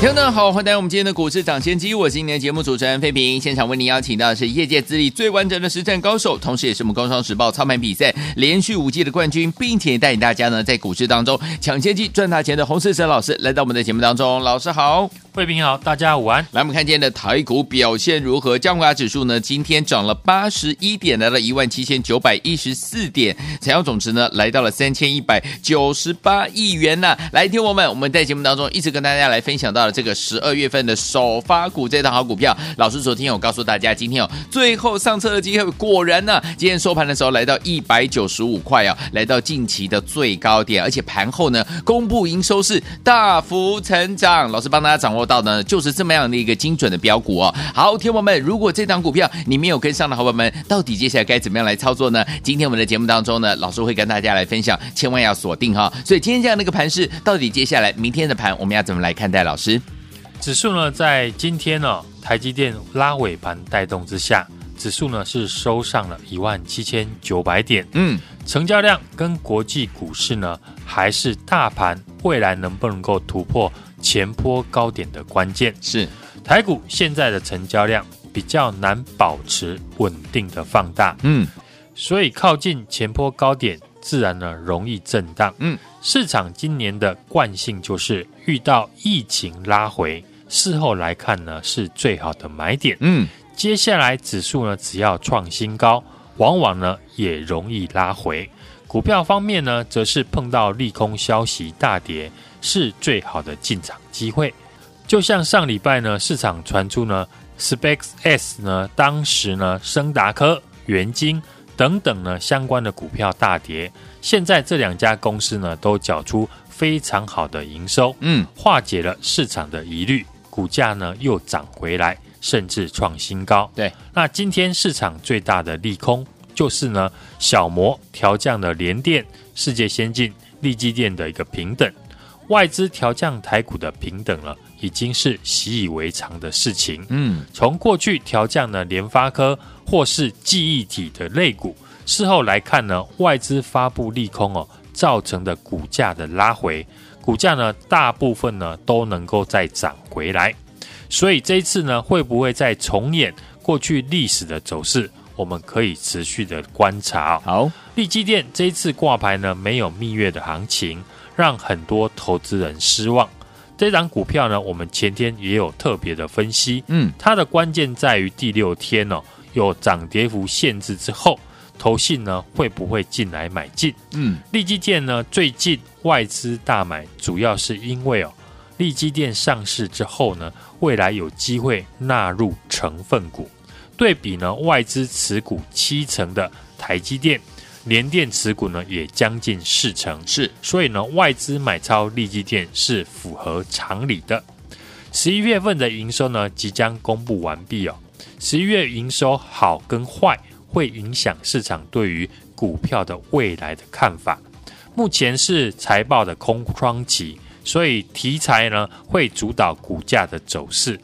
听众好，欢迎来到我们今天的股市抢先机，我是今天的节目主持人费平。现场为您邀请到的是业界资历最完整的实战高手，同时也是我们工商时报操盘比赛连续五季的冠军，并且带领大家呢在股市当中抢先机赚大钱的洪世哲老师来到我们的节目当中。老师好，费平好，大家午安。来，我们看今天的台股表现如何？加权指数呢今天涨了八十一点，来到一万七千九百一十四点，成交总值呢来到了三千一百九十八亿元呐、来，听我们，我们在节目当中一直跟大家来分享到了。这个十二月份的首发股，这档好股票，老师昨天有告诉大家，今天有最后上车的机会。果然呢，今天收盘的时候来到一百九十五块啊，来到近期的最高点，而且盘后呢，公布营收是大幅成长。老师帮大家掌握到呢，就是这么样的一个精准的标股哦。好，天友们，如果这档股票你没有跟上的伙伴们，到底接下来该怎么样来操作呢？今天我们的节目当中呢，老师会跟大家来分享，千万要锁定哈。所以今天这样的一个盘势，到底接下来明天的盘我们要怎么来看待？老师？指数呢，在今天呢、哦，台积电拉尾盘带动之下，指数呢是收上了一万七千九百点。嗯，成交量跟国际股市呢，还是大盘未来能不能够突破前坡高点的关键。是台股现在的成交量比较难保持稳定的放大。嗯，所以靠近前坡高点，自然呢容易震荡。嗯，市场今年的惯性就是遇到疫情拉回。事后来看呢，是最好的买点。嗯，接下来指数呢，只要创新高，往往呢也容易拉回。股票方面呢，则是碰到利空消息大跌，是最好的进场机会。就像上礼拜呢，市场传出呢，SpaceX 呢，当时呢，升达科、元晶等等呢相关的股票大跌，现在这两家公司呢，都缴出非常好的营收，嗯，化解了市场的疑虑。股价呢又涨回来，甚至创新高。对，那今天市场最大的利空就是呢，小摩调降了联电、世界先进、力基电的一个平等。外资调降台股的平等了，已经是习以为常的事情。嗯，从过去调降了联发科或是记忆体的类股，事后来看呢，外资发布利空哦，造成的股价的拉回。股价呢，大部分呢都能够再涨回来，所以这一次呢，会不会再重演过去历史的走势？我们可以持续的观察。好，力积电这一次挂牌呢，没有蜜月的行情，让很多投资人失望。这档股票呢，我们前天也有特别的分析，嗯，它的关键在于第六天哦，有涨跌幅限制之后。投信呢会不会进来买进？嗯，利基电呢最近外资大买，主要是因为哦，利基电上市之后呢，未来有机会纳入成分股。对比呢，外资持股七成的台积电，联电持股呢也将近四成，是，所以呢，外资买超利基电是符合常理的。十一月份的营收呢即将公布完毕哦，十一月营收好跟坏。会影响市场对于股票的未来的看法。目前是财报的空窗期，所以题材呢会主导股价的走势。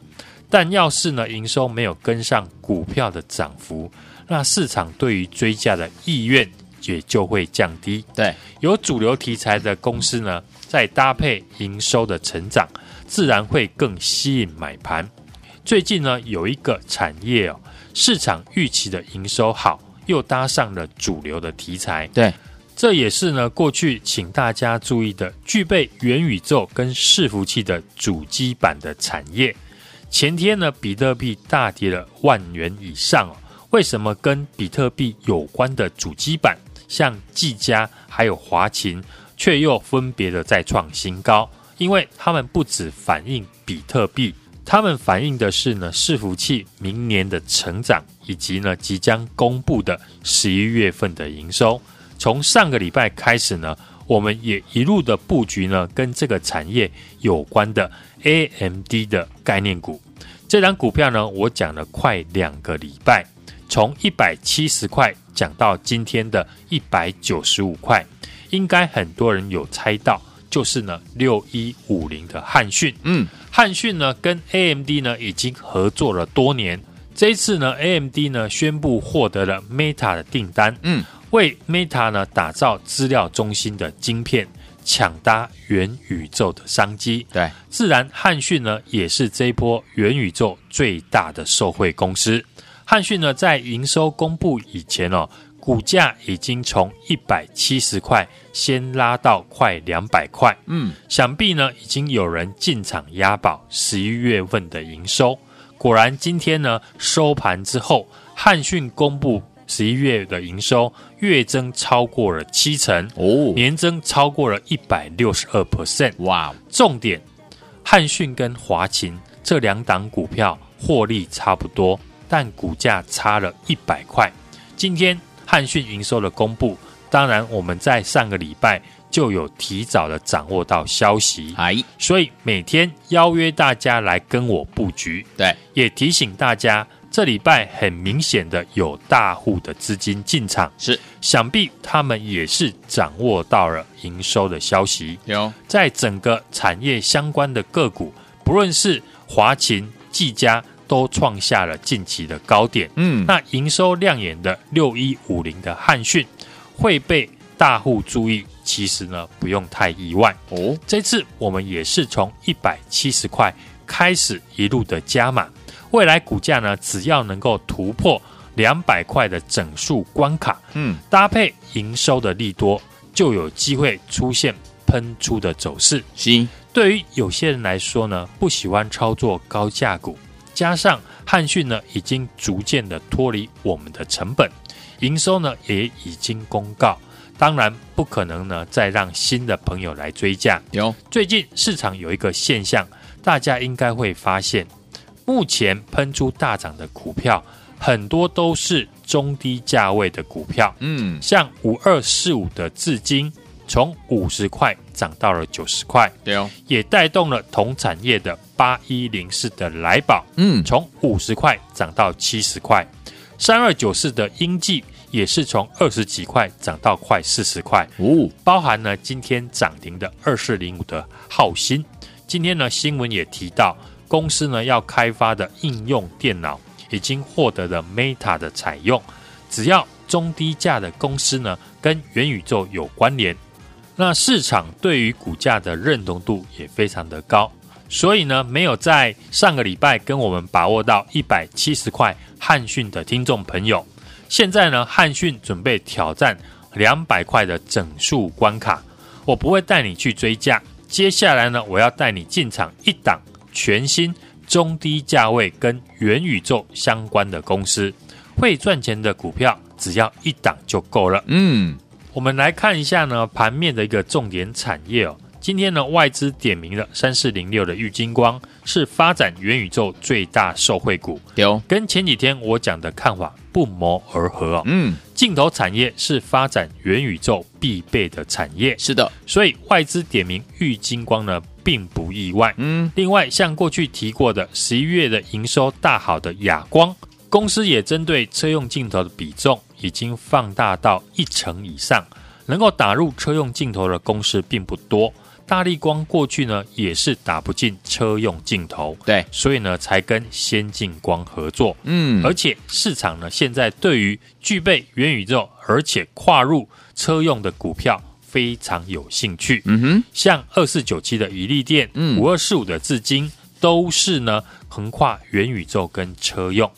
但要是呢营收没有跟上股票的涨幅，那市场对于追价的意愿也就会降低。对，有主流题材的公司呢，再搭配营收的成长，自然会更吸引买盘。最近呢有一个产业哦。市场预期的营收好，又搭上了主流的题材，对，这也是呢过去请大家注意的，具备元宇宙跟伺服器的主机板的产业。前天呢，比特币大跌了万元以上哦。为什么跟比特币有关的主机板，像技嘉还有华擎，却又分别的再创新高？因为他们不只反映比特币。他们反映的是呢，伺服器明年的成长，以及呢即将公布的十一月份的营收。从上个礼拜开始呢，我们也一路的布局呢，跟这个产业有关的 AMD 的概念股。这档股票呢，我讲了快两个礼拜，从一百七十块讲到今天的一百九十五块，应该很多人有猜到，就是呢六一五零的汉讯。嗯，汉讯呢跟 AMD 呢已经合作了多年，这一次呢 AMD 呢宣布获得了 Meta 的订单，嗯，为 Meta 呢打造资料中心的晶片。抢搭元宇宙的商机，对，自然汉讯呢也是这一波元宇宙最大的受惠公司。汉讯呢在营收公布以前哦，股价已经从一百七十块先拉到快两百块，嗯，想必呢已经有人进场押宝十一月份的营收。果然今天呢收盘之后，汉讯公布。十一月的营收月增超过了七成哦，年增超过了一百六十二 percent。哇！重点，汉讯跟华勤这两档股票获利差不多，但股价差了一百块。今天汉讯营收的公布，当然我们在上个礼拜就有提早的掌握到消息，哎所以每天邀约大家来跟我布局，对，也提醒大家。这礼拜很明显的有大户的资金进场，是想必他们也是掌握到了营收的消息。有在整个产业相关的个股，不论是华勤、技嘉，都创下了近期的高点。嗯，那营收亮眼的六一五零的汉讯会被大户注意，其实呢不用太意外哦。这次我们也是从一百七十块开始一路的加码。未来股价呢，只要能够突破两百块的整数关卡，嗯，搭配营收的利多，就有机会出现喷出的走势。行，对于有些人来说呢，不喜欢操作高价股，加上汉讯呢已经逐渐的脱离我们的成本，营收呢也已经公告，当然不可能呢再让新的朋友来追价。有，最近市场有一个现象，大家应该会发现。目前喷出大涨的股票，很多都是中低价位的股票。嗯，像五二四五的智晶，从五十块涨到了九十块。对哦，也带动了同产业的八一零四的来宝，嗯，从五十块涨到七十块。三二九四的英记也是从二十几块涨到快四十块。哦，包含呢今天涨停的二四零五的浩新。今天呢，新闻也提到。公司呢要开发的应用电脑已经获得了 Meta 的采用，只要中低价的公司呢跟元宇宙有关联，那市场对于股价的认同度也非常的高，所以呢没有在上个礼拜跟我们把握到一百七十块汉讯的听众朋友，现在呢汉讯准备挑战两百块的整数关卡，我不会带你去追价，接下来呢我要带你进场一档。全新中低价位跟元宇宙相关的公司，会赚钱的股票，只要一档就够了。嗯，我们来看一下呢盘面的一个重点产业哦。今天呢外资点名了三四零六的玉金光，是发展元宇宙最大受惠股。有跟前几天我讲的看法不谋而合哦。嗯，镜头产业是发展元宇宙必备的产业。是的，所以外资点名玉金光呢。并不意外。嗯，另外像过去提过的十一月的营收大好的亚光公司，也针对车用镜头的比重已经放大到一成以上，能够打入车用镜头的公司并不多。大力光过去呢也是打不进车用镜头，对，所以呢才跟先进光合作。嗯，而且市场呢现在对于具备元宇宙而且跨入车用的股票。非常有兴趣，嗯哼，像二四九七的宜利电，嗯，五二四五的至今，都是呢横跨元宇宙跟车用。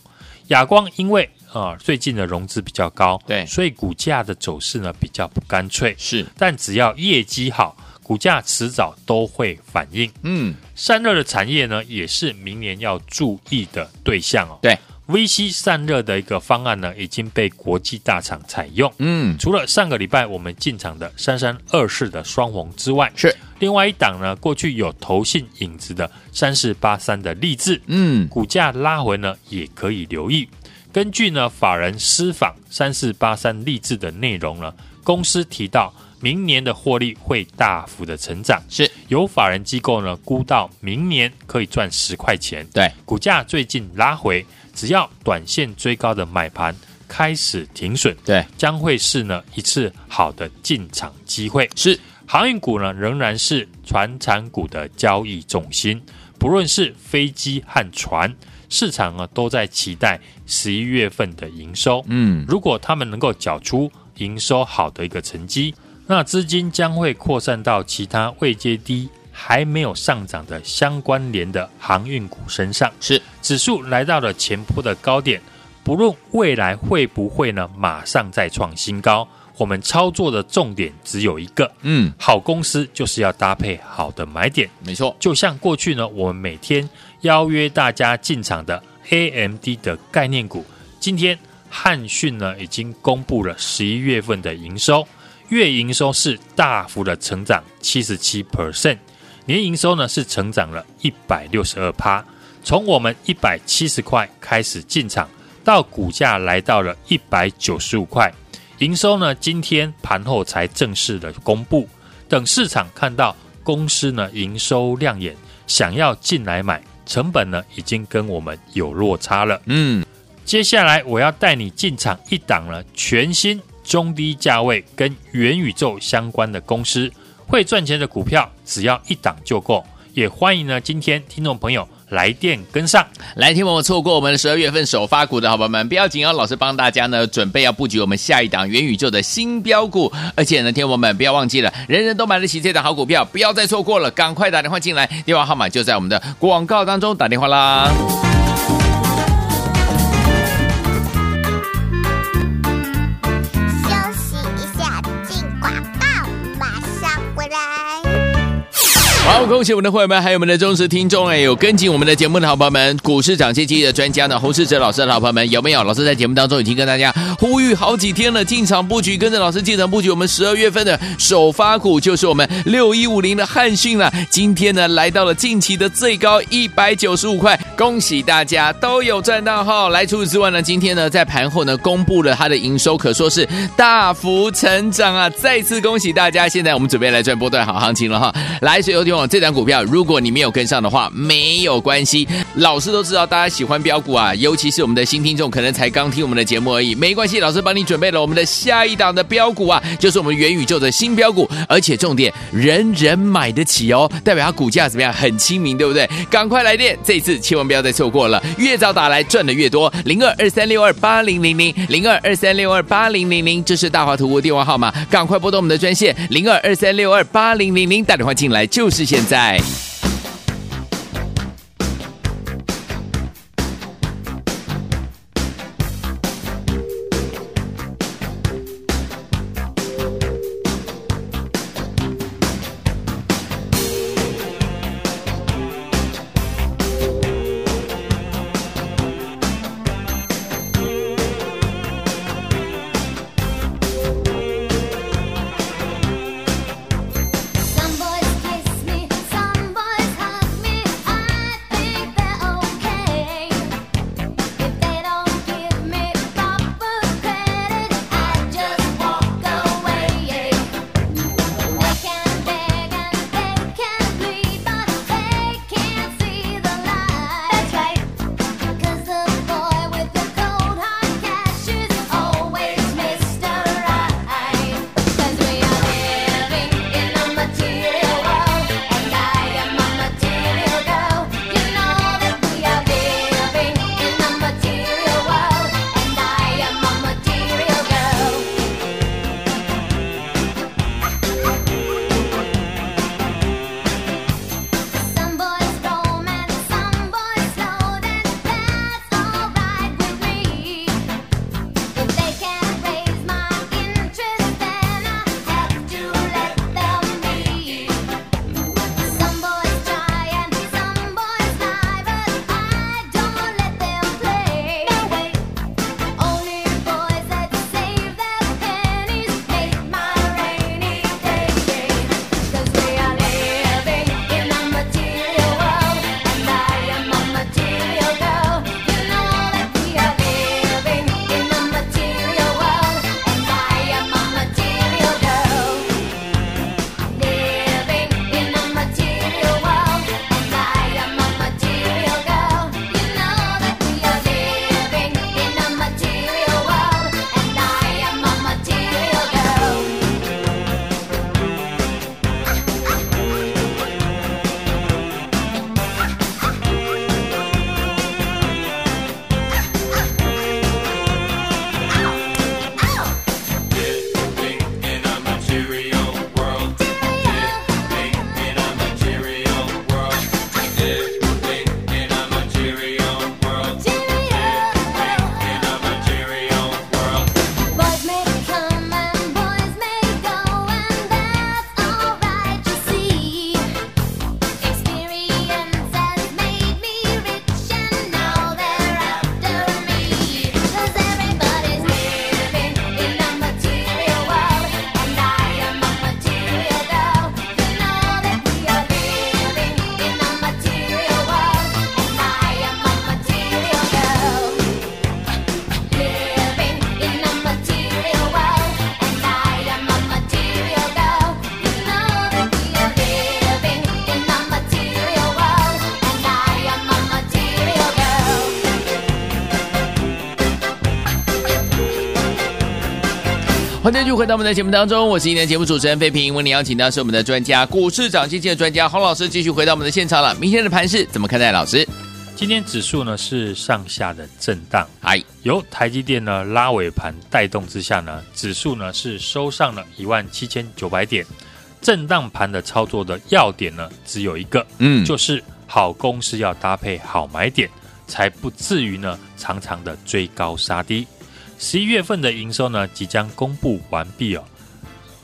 亚光因为啊、呃、最近的融资比较高，对，所以股价的走势呢比较不干脆，是。但只要业绩好，股价迟早都会反应。嗯，散热的产业呢也是明年要注意的对象哦。对。VC 散热的一个方案呢，已经被国际大厂采用。嗯，除了上个礼拜我们进场的三三二四的双红之外，是另外一档呢，过去有投信影子的三四八三的力智，嗯，股价拉回呢，也可以留意。根据呢法人私访三四八三励志的内容呢，公司提到明年的获利会大幅的成长，是由法人机构呢估到明年可以赚十块钱。对，股价最近拉回。只要短线追高的买盘开始停损，对，将会是呢一次好的进场机会。是航运股呢，仍然是船产股的交易重心，不论是飞机和船，市场啊都在期待十一月份的营收。嗯，如果他们能够缴出营收好的一个成绩，那资金将会扩散到其他未接低。还没有上涨的相关联的航运股身上，是。指数来到了前波的高点，不论未来会不会呢马上再创新高，我们操作的重点只有一个，嗯，好公司就是要搭配好的买点，没错，就像过去呢，我们每天邀约大家进场的 AMD 的概念股，今天汉讯呢已经公布了十一月份的营收，月营收是大幅的成长七十七 percent。年营收呢是成长了一百六十二趴，从我们一百七十块开始进场，到股价来到了一百九十五块，营收呢今天盘后才正式的公布，等市场看到公司呢营收亮眼，想要进来买，成本呢已经跟我们有落差了。嗯，接下来我要带你进场一档了，全新中低价位跟元宇宙相关的公司。会赚钱的股票，只要一档就够。也欢迎呢，今天听众朋友来电跟上。来听我们错过我们十二月份首发股的好朋友们，不要紧哦，老师帮大家呢准备要布局我们下一档元宇宙的新标股。而且呢，听我们不要忘记了，人人都买得起这档好股票，不要再错过了，赶快打电话进来，电话号码就在我们的广告当中，打电话啦。好，恭喜我们的会员们，还有我们的忠实听众哎，有跟紧我们的节目的好朋友们，股市涨先机的专家呢，洪世哲老师的好朋友们有没有？老师在节目当中已经跟大家呼吁好几天了，进场布局，跟着老师进场布局，我们十二月份的首发股就是我们六一五零的汉讯了。今天呢，来到了近期的最高一百九十五块，恭喜大家都有赚到哈！来，除此之外呢，今天呢，在盘后呢，公布了它的营收，可说是大幅成长啊！再次恭喜大家！现在我们准备来赚波段好行情了哈！来，所这档股票，如果你没有跟上的话，没有关系。老师都知道大家喜欢标股啊，尤其是我们的新听众，可能才刚听我们的节目而已，没关系。老师帮你准备了我们的下一档的标股啊，就是我们元宇宙的新标股，而且重点，人人买得起哦，代表它股价怎么样？很亲民，对不对？赶快来电，这次千万不要再错过了，越早打来赚的越多。零二二三六二八零零零零二二三六二八零零零，这是大华图的电话号码，赶快拨通我们的专线零二二三六二八零零零，打电话进来就是是。现在。欢迎继续回到我们的节目当中，我是今天的节目主持人费平。为您邀请到是我们的专家，股市涨基金的专家洪老师，继续回到我们的现场了。明天的盘市怎么看待？老师，今天指数呢是上下的震荡，哎，由台积电呢拉尾盘带动之下呢，指数呢是收上了一万七千九百点。震荡盘的操作的要点呢，只有一个，嗯，就是好公司要搭配好买点，才不至于呢常常的追高杀低。十一月份的营收呢即将公布完毕哦，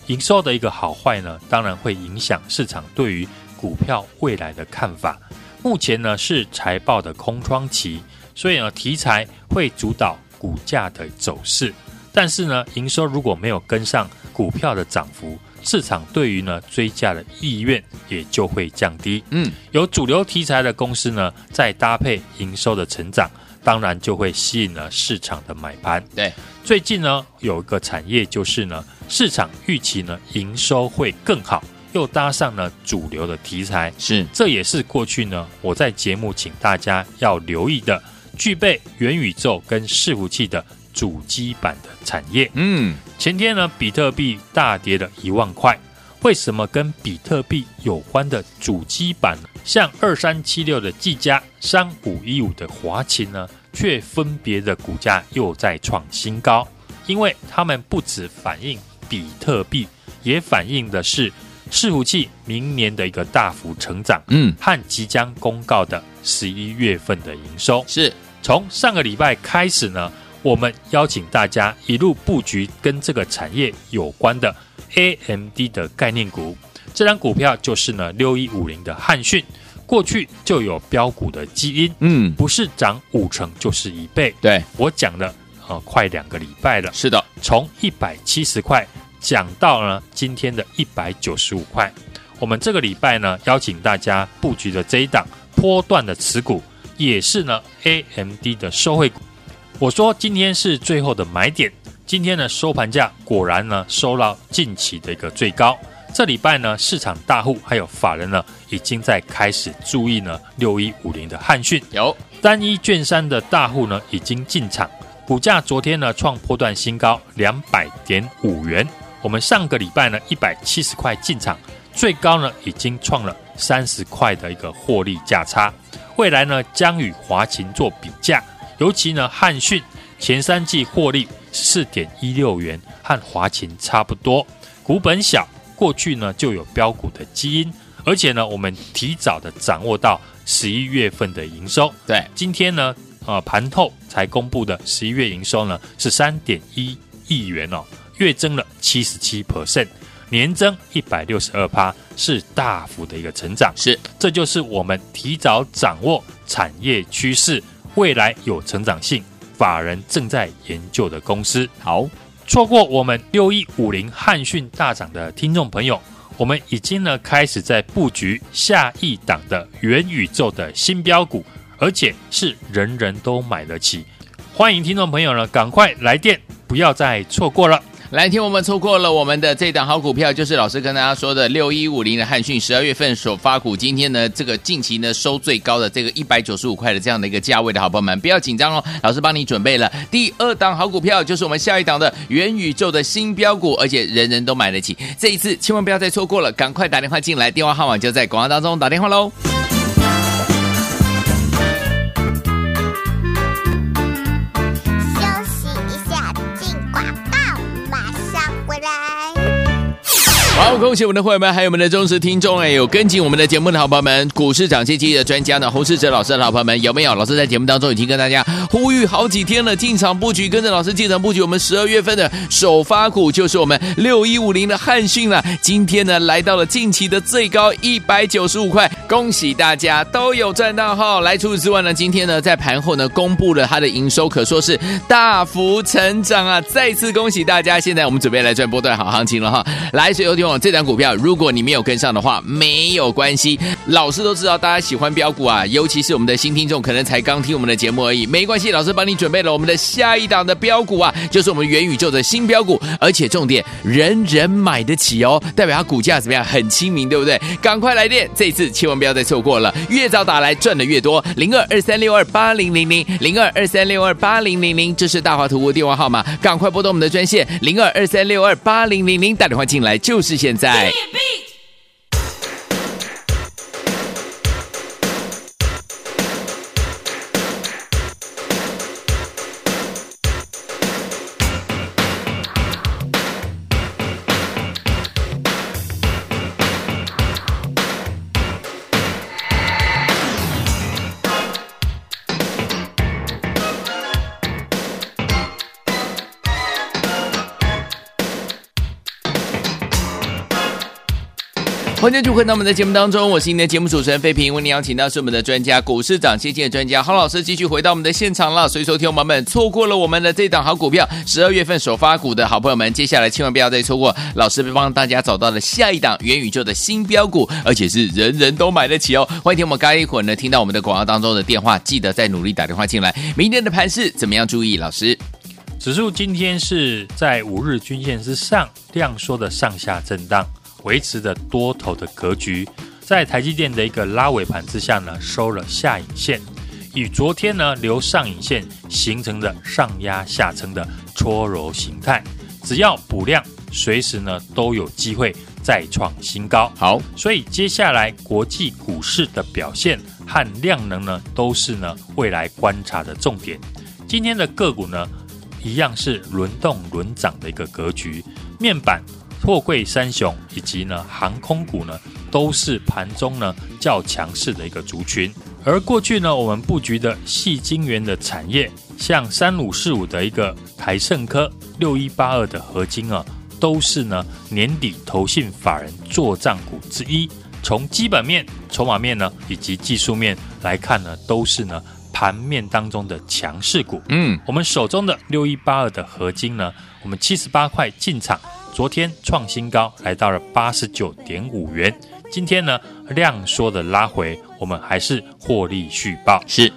营收的一个好坏呢，当然会影响市场对于股票未来的看法。目前呢是财报的空窗期，所以呢题材会主导股价的走势，但是呢营收如果没有跟上股票的涨幅。市场对于呢追价的意愿也就会降低。嗯，有主流题材的公司呢，再搭配营收的成长，当然就会吸引了市场的买盘。对，最近呢有一个产业就是呢，市场预期呢营收会更好，又搭上了主流的题材，是，这也是过去呢我在节目请大家要留意的，具备元宇宙跟伺服器的。主机板的产业，嗯，前天呢，比特币大跌了一万块。为什么跟比特币有关的主机板，像二三七六的技嘉、三五一五的华擎呢，却分别的股价又在创新高？因为它们不只反映比特币，也反映的是伺服器明年的一个大幅成长，嗯，和即将公告的十一月份的营收。是从上个礼拜开始呢。我们邀请大家一路布局跟这个产业有关的 AMD 的概念股，这张股票就是呢六一五零的汉讯，过去就有标股的基因，嗯，不是涨五成就是一倍，对，我讲了呃快两个礼拜了，是的，从一百七十块讲到呢今天的一百九十五块，我们这个礼拜呢邀请大家布局的这一档波段的持股，也是呢 AMD 的收惠股。我说今天是最后的买点，今天的收盘价果然呢收到近期的一个最高。这礼拜呢市场大户还有法人呢已经在开始注意呢六一五零的汉讯，有单一券商的大户呢已经进场，股价昨天呢创破段新高两百点五元。我们上个礼拜呢一百七十块进场，最高呢已经创了三十块的一个获利价差，未来呢将与华擎做比价。尤其呢，汉讯前三季获利四点一六元，和华擎差不多，股本小，过去呢就有标股的基因，而且呢，我们提早的掌握到十一月份的营收。对，今天呢，呃，盘后才公布的十一月营收呢是三点一亿元哦，月增了七十七 percent，年增一百六十二趴，是大幅的一个成长。是，这就是我们提早掌握产业趋势。未来有成长性，法人正在研究的公司。好，错过我们六一五零汉讯大涨的听众朋友，我们已经呢开始在布局下一档的元宇宙的新标股，而且是人人都买得起。欢迎听众朋友呢赶快来电，不要再错过了。来听我们错过了我们的这档好股票，就是老师跟大家说的六一五零的汉讯，十二月份首发股，今天呢这个近期呢收最高的这个一百九十五块的这样的一个价位的好朋友们，不要紧张哦，老师帮你准备了第二档好股票，就是我们下一档的元宇宙的新标股，而且人人都买得起，这一次千万不要再错过了，赶快打电话进来，电话号码就在广告当中，打电话喽。好，恭喜我们的会员们，还有我们的忠实听众哎，有跟进我们的节目的好朋友们，股市涨基期的专家呢，洪世哲老师的好朋友们有没有？老师在节目当中已经跟大家呼吁好几天了，进场布局，跟着老师进场布局，我们十二月份的首发股就是我们六一五零的汉讯了。今天呢，来到了近期的最高一百九十五块，恭喜大家都有赚到哈！来，除此之外呢，今天呢，在盘后呢，公布了它的营收，可说是大幅成长啊！再次恭喜大家，现在我们准备来赚波段好行情了哈！来，所有听友，这档股票如果你没有跟上的话，没有关系。老师都知道大家喜欢标股啊，尤其是我们的新听众，可能才刚听我们的节目而已，没关系，老师帮你准备了我们的下一档的标股啊，就是我们元宇宙的新标股，而且重点人人买得起哦，代表它股价怎么样？很亲民，对不对？赶快来电，这次千万不要再错过了，越早打来赚的越多。零二二三六二八零零零零二二三六二八零零零，这是大华图的电话号码，赶快拨通我们的专线零二二三六二八零零零，打电话进来就是现在。欢迎就回到我们的节目当中，我是您的节目主持人费平。为您邀请到是我们的专家，股市长先机的专家郝老师，继续回到我们的现场了。所以说，听友们错过了我们的这档好股票，十二月份首发股的好朋友们，接下来千万不要再错过。老师帮大家找到了下一档元宇宙的新标股，而且是人人都买得起哦。欢迎听我们刚一会儿呢听到我们的广告当中的电话，记得再努力打电话进来。明天的盘势怎么样？注意，老师，指数今天是在五日均线之上量缩的上下震荡。维持着多头的格局，在台积电的一个拉尾盘之下呢，收了下影线，与昨天呢留上影线形成的上压下撑的搓揉形态，只要补量，随时呢都有机会再创新高。好，所以接下来国际股市的表现和量能呢，都是呢未来观察的重点。今天的个股呢，一样是轮动轮涨的一个格局，面板。货柜三雄以及呢航空股呢，都是盘中呢较强势的一个族群。而过去呢，我们布局的矽晶圆的产业，像三五四五的一个台盛科、六一八二的合金啊，都是呢年底投信法人做账股之一。从基本面、筹码面呢，以及技术面来看呢，都是呢盘面当中的强势股。嗯，我们手中的六一八二的合金呢，我们七十八块进场。昨天创新高，来到了八十九点五元。今天呢，量缩的拉回，我们还是获利续报。是，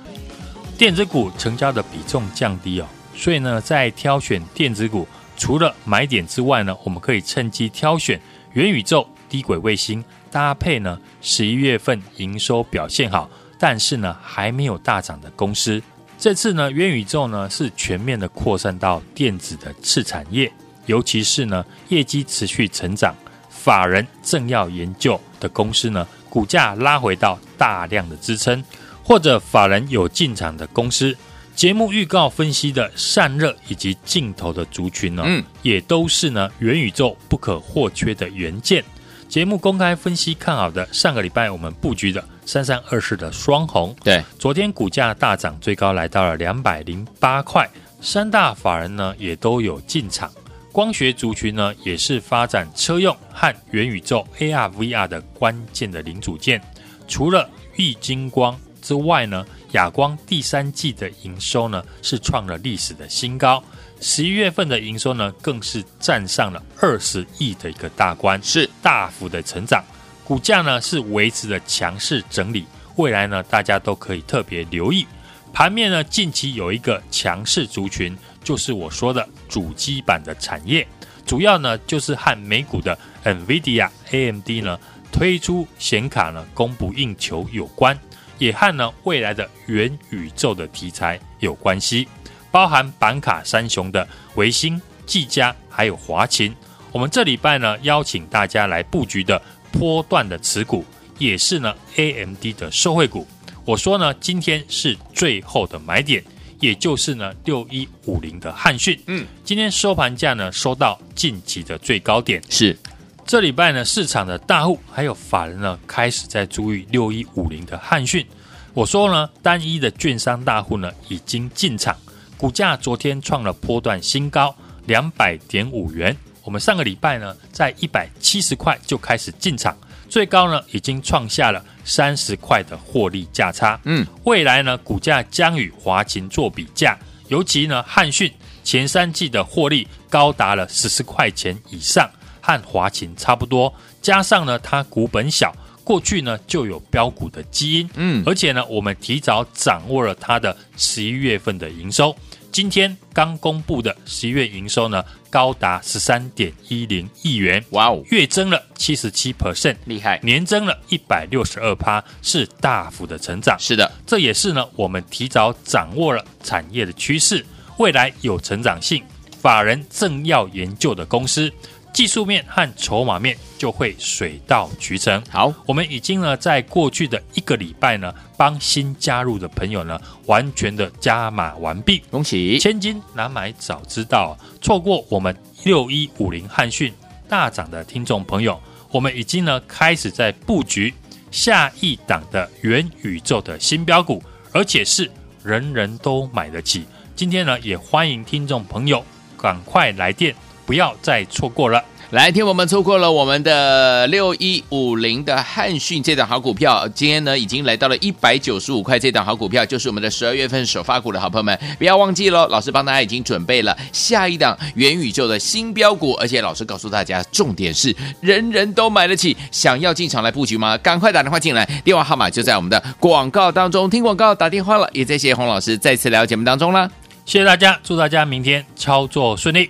电子股成交的比重降低哦，所以呢，在挑选电子股，除了买点之外呢，我们可以趁机挑选元宇宙、低轨卫星，搭配呢十一月份营收表现好，但是呢还没有大涨的公司。这次呢，元宇宙呢是全面的扩散到电子的次产业。尤其是呢，业绩持续成长，法人正要研究的公司呢，股价拉回到大量的支撑，或者法人有进场的公司，节目预告分析的散热以及镜头的族群呢，嗯，也都是呢元宇宙不可或缺的元件。节目公开分析看好的上个礼拜我们布局的三三二四的双红，对，昨天股价大涨，最高来到了两百零八块，三大法人呢也都有进场。光学族群呢，也是发展车用和元宇宙 AR、VR 的关键的零组件。除了玉金光之外呢，亚光第三季的营收呢是创了历史的新高，十一月份的营收呢更是站上了二十亿的一个大关，是大幅的成长。股价呢是维持的强势整理，未来呢大家都可以特别留意。盘面呢近期有一个强势族群。就是我说的主机板的产业，主要呢就是和美股的 NVIDIA、AMD 呢推出显卡呢供不应求有关，也和呢未来的元宇宙的题材有关系。包含板卡三雄的微星、技嘉还有华擎，我们这礼拜呢邀请大家来布局的波段的持股，也是呢 AMD 的受惠股。我说呢今天是最后的买点。也就是呢，六一五零的汉讯，嗯，今天收盘价呢收到近期的最高点，是这礼拜呢市场的大户还有法人呢开始在注意六一五零的汉讯。我说呢，单一的券商大户呢已经进场，股价昨天创了波段新高两百点五元。我们上个礼拜呢在一百七十块就开始进场。最高呢，已经创下了三十块的获利价差。嗯，未来呢，股价将与华擎做比价，尤其呢，汉讯前三季的获利高达了十四块钱以上，和华勤差不多，加上呢它股本小，过去呢就有标股的基因，嗯，而且呢我们提早掌握了它的十一月份的营收。今天刚公布的十一月营收呢，高达十三点一零亿元，哇哦，月增了七十七 percent，厉害，年增了一百六十二趴，是大幅的成长。是的，这也是呢，我们提早掌握了产业的趋势，未来有成长性，法人正要研究的公司。技术面和筹码面就会水到渠成。好，我们已经呢，在过去的一个礼拜呢，帮新加入的朋友呢，完全的加码完毕。恭喜！千金难买早知道，错过我们六一五零汉讯大涨的听众朋友，我们已经呢，开始在布局下一档的元宇宙的新标股，而且是人人都买得起。今天呢，也欢迎听众朋友赶快来电。不要再错过了！来，听我们错过了我们的六一五零的汉讯这档好股票，今天呢已经来到了一百九十五块。这档好股票就是我们的十二月份首发股的好朋友们，不要忘记喽！老师帮大家已经准备了下一档元宇宙的新标股，而且老师告诉大家，重点是人人都买得起。想要进场来布局吗？赶快打电话进来，电话号码就在我们的广告当中。听广告打电话了，也在谢谢洪老师再次来到节目当中啦。谢谢大家，祝大家明天操作顺利。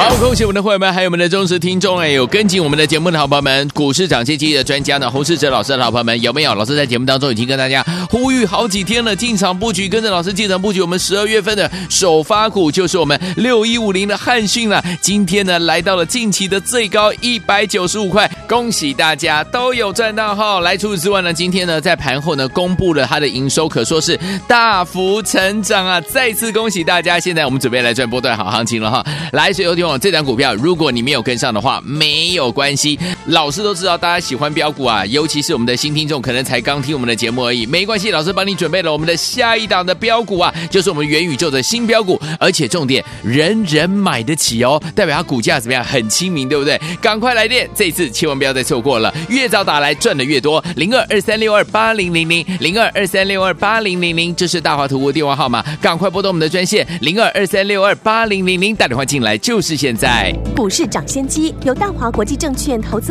好，恭喜我们的会员们，还有我们的忠实听众哎，有跟进我们的节目的好朋友们，股市涨先机的专家呢，洪世哲老师的好朋友们有没有？老师在节目当中已经跟大家呼吁好几天了，进场布局，跟着老师进场布局，我们十二月份的首发股就是我们六一五零的汉讯了。今天呢，来到了近期的最高一百九十五块，恭喜大家都有赚到哈！来，除此之外呢，今天呢，在盘后呢，公布了它的营收，可说是大幅成长啊！再次恭喜大家！现在我们准备来赚波段好行情了哈！来，所有听。这档股票，如果你没有跟上的话，没有关系。老师都知道大家喜欢标股啊，尤其是我们的新听众，可能才刚听我们的节目而已，没关系。老师帮你准备了我们的下一档的标股啊，就是我们元宇宙的新标股，而且重点，人人买得起哦，代表它股价怎么样？很亲民，对不对？赶快来电，这次千万不要再错过了，越早打来赚的越多。零二二三六二八零零零零二二三六二八零零零，这是大华图的电话号码，赶快拨通我们的专线零二二三六二八零零零，打电话进来就是。现在股市涨先机由大华国际证券投资